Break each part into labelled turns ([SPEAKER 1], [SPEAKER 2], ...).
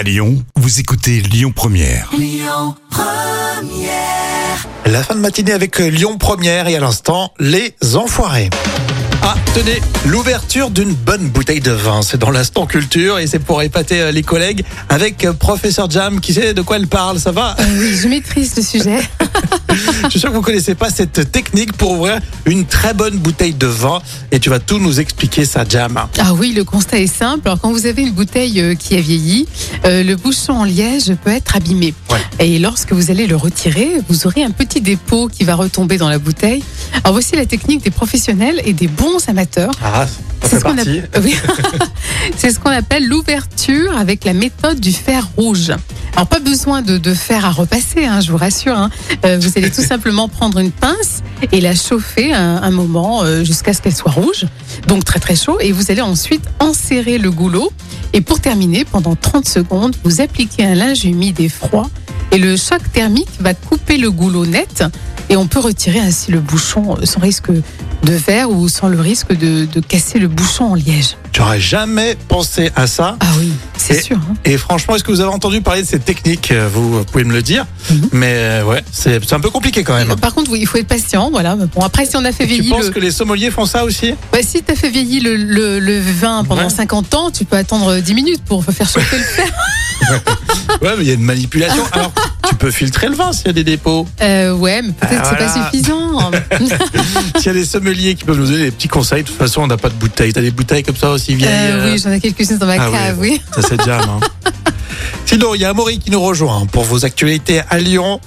[SPEAKER 1] À Lyon, vous écoutez Lyon Première.
[SPEAKER 2] La fin de matinée avec euh, Lyon Première et à l'instant, les enfoirés. Ah, tenez, l'ouverture d'une bonne bouteille de vin, c'est dans l'instant culture et c'est pour épater euh, les collègues avec euh, professeur Jam qui sait de quoi elle parle, ça va?
[SPEAKER 3] Oui, je maîtrise le sujet.
[SPEAKER 2] Je suis sûr que vous connaissez pas cette technique pour ouvrir une très bonne bouteille de vin et tu vas tout nous expliquer ça Jam.
[SPEAKER 3] Ah oui, le constat est simple. Alors, quand vous avez une bouteille euh, qui a vieilli, euh, le bouchon en liège peut être abîmé.
[SPEAKER 2] Ouais.
[SPEAKER 3] Et lorsque vous allez le retirer, vous aurez un petit dépôt qui va retomber dans la bouteille. Alors, voici la technique des professionnels et des bons amateurs.
[SPEAKER 2] Ah,
[SPEAKER 3] C'est ce qu'on oui. Ce qu'on appelle l'ouverture avec la méthode du fer rouge. Alors pas besoin de, de fer à repasser, hein, je vous rassure. hein. Euh, vous allez tout simplement prendre une pince et la chauffer un, un moment euh, jusqu'à ce qu'elle soit rouge, donc très très chaud. Et vous allez ensuite enserrer le goulot. Et pour terminer, pendant 30 secondes, vous appliquez un linge humide et froid. Et le choc thermique va couper le goulot net. Et on peut retirer ainsi le bouchon euh, sans risque de verre ou sans le risque de, de casser le bouchon en liège.
[SPEAKER 2] J'aurais jamais pensé à ça.
[SPEAKER 3] Ah oui, c'est sûr. hein.
[SPEAKER 2] Et franchement, est-ce que vous avez entendu parler de cette technique Euh, Vous pouvez me le dire.
[SPEAKER 3] Mhm.
[SPEAKER 2] Mais euh, ouais, c'est un peu compliqué quand même.
[SPEAKER 3] Par contre, oui, il faut être patient. Voilà. Bon, après, si on a fait
[SPEAKER 2] Tu
[SPEAKER 3] vieillir
[SPEAKER 2] penses
[SPEAKER 3] le,
[SPEAKER 2] que les sommeliers font ça aussi?
[SPEAKER 3] Ouais, si tu as fait vieillir le, le, le vin pendant
[SPEAKER 2] Ouais.
[SPEAKER 3] 50 ans, tu peux attendre 10 minutes pour faire chauffer le fer.
[SPEAKER 2] Ouais, mais il y a une manipulation. Alors, tu peux filtrer le vin s'il y a des dépôts.
[SPEAKER 3] Euh, ouais, mais peut-être
[SPEAKER 2] Ah,
[SPEAKER 3] c'est
[SPEAKER 2] voilà.
[SPEAKER 3] pas suffisant.
[SPEAKER 2] S'il y a des sommeliers qui peuvent nous donner des petits conseils, de toute façon, on n'a pas de bouteilles. T'as des bouteilles comme ça aussi vieilles
[SPEAKER 3] Euh,
[SPEAKER 2] euh,
[SPEAKER 3] oui, j'en ai quelques-unes dans ma
[SPEAKER 2] ah
[SPEAKER 3] cave, oui.
[SPEAKER 2] Ça, c'est jam. Hein. Sinon, il y a Amaury qui nous rejoint pour vos actualités à Lyon.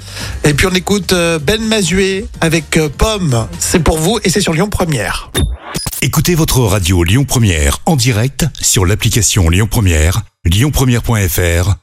[SPEAKER 2] Et puis, on écoute euh, Ben Mazué avec Pomme. C'est pour vous et c'est sur Lyon Première.
[SPEAKER 1] Écoutez votre radio Lyon Première en direct sur l'application Lyon Première, lyonpremière.fr